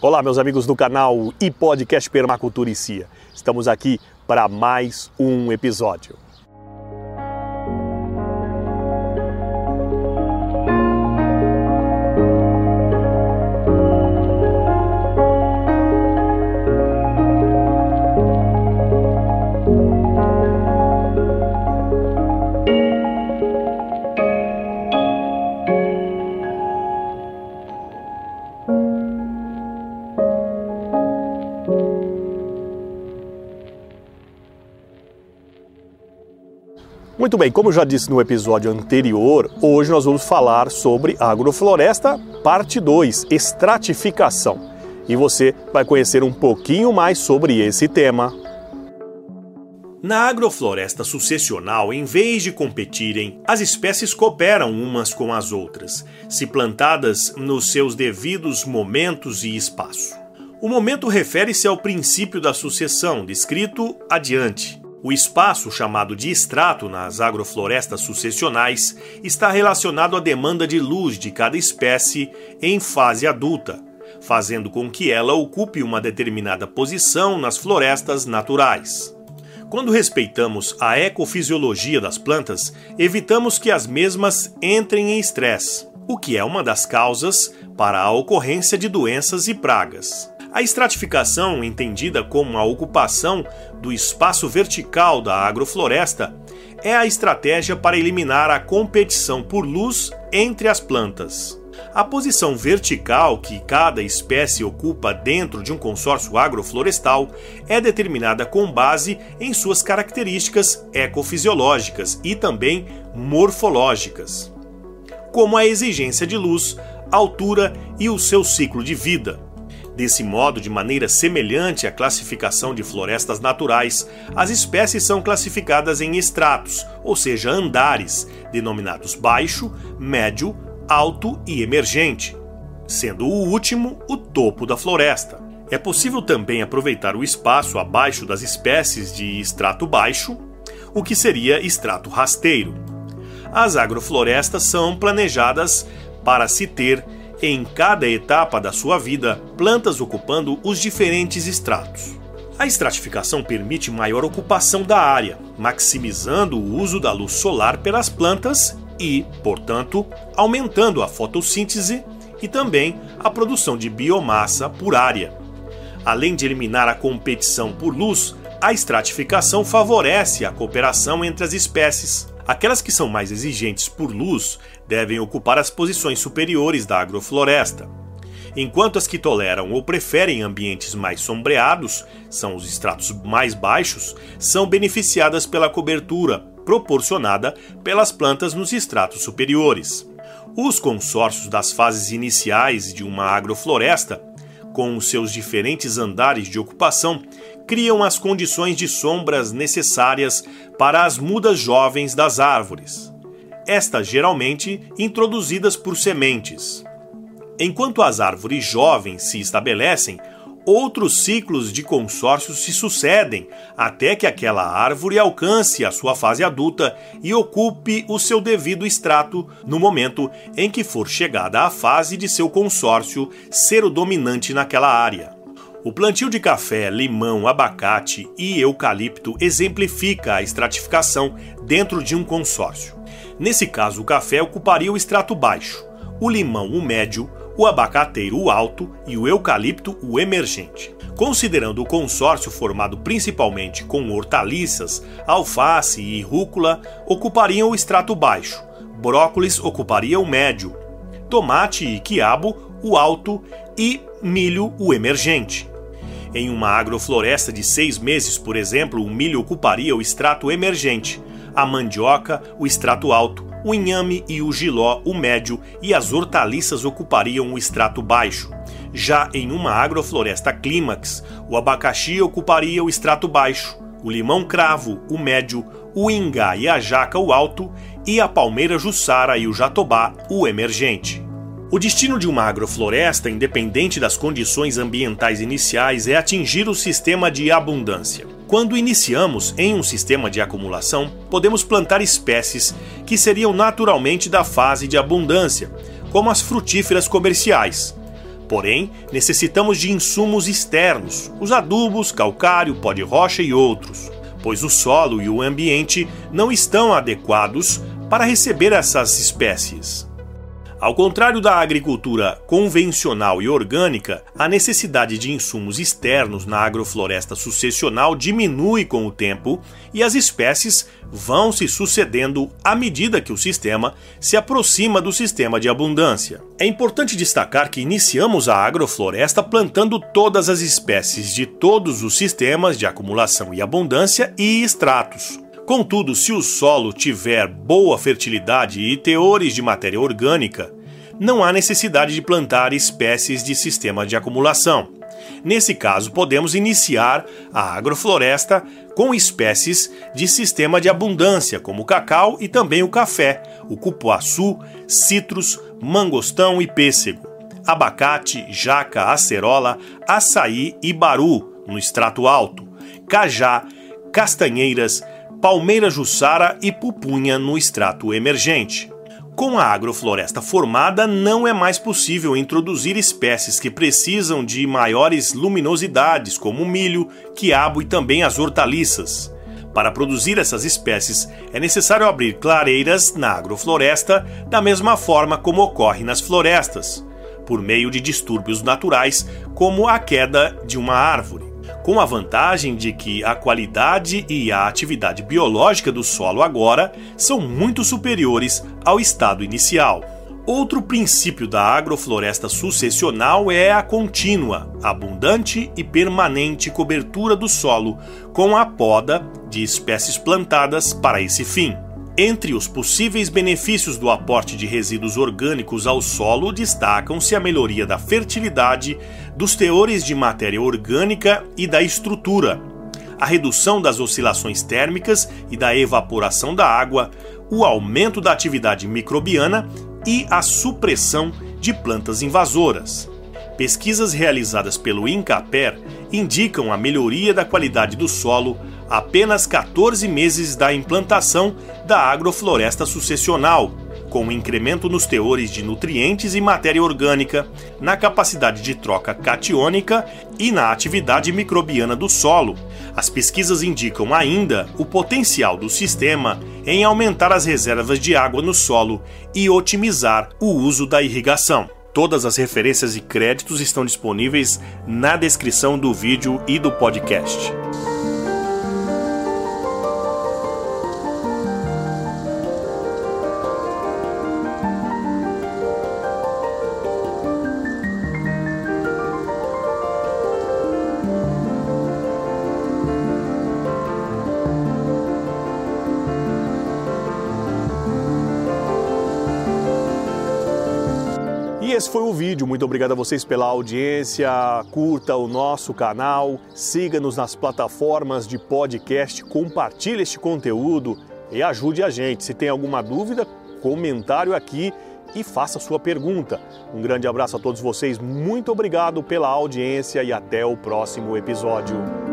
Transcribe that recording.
Olá, meus amigos do canal e podcast Permacultura e Cia. Estamos aqui para mais um episódio. Muito bem, como já disse no episódio anterior, hoje nós vamos falar sobre agrofloresta, parte 2, estratificação. E você vai conhecer um pouquinho mais sobre esse tema. Na agrofloresta sucessional, em vez de competirem, as espécies cooperam umas com as outras, se plantadas nos seus devidos momentos e espaço. O momento refere-se ao princípio da sucessão, descrito adiante. O espaço, chamado de estrato nas agroflorestas sucessionais, está relacionado à demanda de luz de cada espécie em fase adulta, fazendo com que ela ocupe uma determinada posição nas florestas naturais. Quando respeitamos a ecofisiologia das plantas, evitamos que as mesmas entrem em estresse, o que é uma das causas para a ocorrência de doenças e pragas. A estratificação, entendida como a ocupação do espaço vertical da agrofloresta, é a estratégia para eliminar a competição por luz entre as plantas. A posição vertical que cada espécie ocupa dentro de um consórcio agroflorestal é determinada com base em suas características ecofisiológicas e também morfológicas, como a exigência de luz, altura e o seu ciclo de vida. Desse modo, de maneira semelhante à classificação de florestas naturais, as espécies são classificadas em estratos, ou seja, andares, denominados baixo, médio, alto e emergente, sendo o último o topo da floresta. É possível também aproveitar o espaço abaixo das espécies de extrato baixo, o que seria extrato rasteiro. As agroflorestas são planejadas para se ter em cada etapa da sua vida, plantas ocupando os diferentes estratos. A estratificação permite maior ocupação da área, maximizando o uso da luz solar pelas plantas e, portanto, aumentando a fotossíntese e também a produção de biomassa por área. Além de eliminar a competição por luz, a estratificação favorece a cooperação entre as espécies, Aquelas que são mais exigentes por luz devem ocupar as posições superiores da agrofloresta, enquanto as que toleram ou preferem ambientes mais sombreados, são os estratos mais baixos, são beneficiadas pela cobertura proporcionada pelas plantas nos estratos superiores. Os consórcios das fases iniciais de uma agrofloresta, com os seus diferentes andares de ocupação, criam as condições de sombras necessárias para as mudas jovens das árvores, estas geralmente introduzidas por sementes. Enquanto as árvores jovens se estabelecem, outros ciclos de consórcio se sucedem até que aquela árvore alcance a sua fase adulta e ocupe o seu devido estrato no momento em que for chegada a fase de seu consórcio ser o dominante naquela área. O plantio de café, limão, abacate e eucalipto exemplifica a estratificação dentro de um consórcio. Nesse caso, o café ocuparia o extrato baixo, o limão o médio, o abacateiro o alto e o eucalipto o emergente. Considerando o consórcio formado principalmente com hortaliças, alface e rúcula, ocupariam o extrato baixo, brócolis ocuparia o médio, tomate e quiabo o alto e milho o emergente. Em uma agrofloresta de seis meses, por exemplo, o milho ocuparia o extrato emergente, a mandioca o extrato alto, o inhame e o giló o médio e as hortaliças ocupariam o extrato baixo. Já em uma agrofloresta clímax, o abacaxi ocuparia o extrato baixo, o limão cravo o médio, o ingá e a jaca o alto e a palmeira jussara e o jatobá o emergente. O destino de uma agrofloresta, independente das condições ambientais iniciais, é atingir o sistema de abundância. Quando iniciamos em um sistema de acumulação, podemos plantar espécies que seriam naturalmente da fase de abundância, como as frutíferas comerciais. Porém, necessitamos de insumos externos, os adubos, calcário, pó de rocha e outros, pois o solo e o ambiente não estão adequados para receber essas espécies. Ao contrário da agricultura convencional e orgânica, a necessidade de insumos externos na agrofloresta sucessional diminui com o tempo e as espécies vão se sucedendo à medida que o sistema se aproxima do sistema de abundância. É importante destacar que iniciamos a agrofloresta plantando todas as espécies de todos os sistemas de acumulação e abundância e extratos. Contudo, se o solo tiver boa fertilidade e teores de matéria orgânica, não há necessidade de plantar espécies de sistema de acumulação. Nesse caso, podemos iniciar a agrofloresta com espécies de sistema de abundância, como o cacau e também o café, o cupuaçu, citros, mangostão e pêssego, abacate, jaca, acerola, açaí e baru no extrato alto, cajá, castanheiras, palmeira jussara e pupunha no extrato emergente. Com a agrofloresta formada, não é mais possível introduzir espécies que precisam de maiores luminosidades, como milho, quiabo e também as hortaliças. Para produzir essas espécies, é necessário abrir clareiras na agrofloresta, da mesma forma como ocorre nas florestas, por meio de distúrbios naturais, como a queda de uma árvore com a vantagem de que a qualidade e a atividade biológica do solo agora são muito superiores ao estado inicial. Outro princípio da agrofloresta sucessional é a contínua, abundante e permanente cobertura do solo com a poda de espécies plantadas para esse fim. Entre os possíveis benefícios do aporte de resíduos orgânicos ao solo destacam-se a melhoria da fertilidade, dos teores de matéria orgânica e da estrutura, a redução das oscilações térmicas e da evaporação da água, o aumento da atividade microbiana e a supressão de plantas invasoras. Pesquisas realizadas pelo INCAPER indicam a melhoria da qualidade do solo apenas 14 meses da implantação da agrofloresta sucessional, com um incremento nos teores de nutrientes e matéria orgânica, na capacidade de troca catiônica e na atividade microbiana do solo. As pesquisas indicam ainda o potencial do sistema em aumentar as reservas de água no solo e otimizar o uso da irrigação. Todas as referências e créditos estão disponíveis na descrição do vídeo e do podcast. E esse foi o vídeo. Muito obrigado a vocês pela audiência. Curta o nosso canal, siga-nos nas plataformas de podcast, compartilhe este conteúdo e ajude a gente. Se tem alguma dúvida, comentário aqui e faça sua pergunta. Um grande abraço a todos vocês, muito obrigado pela audiência e até o próximo episódio.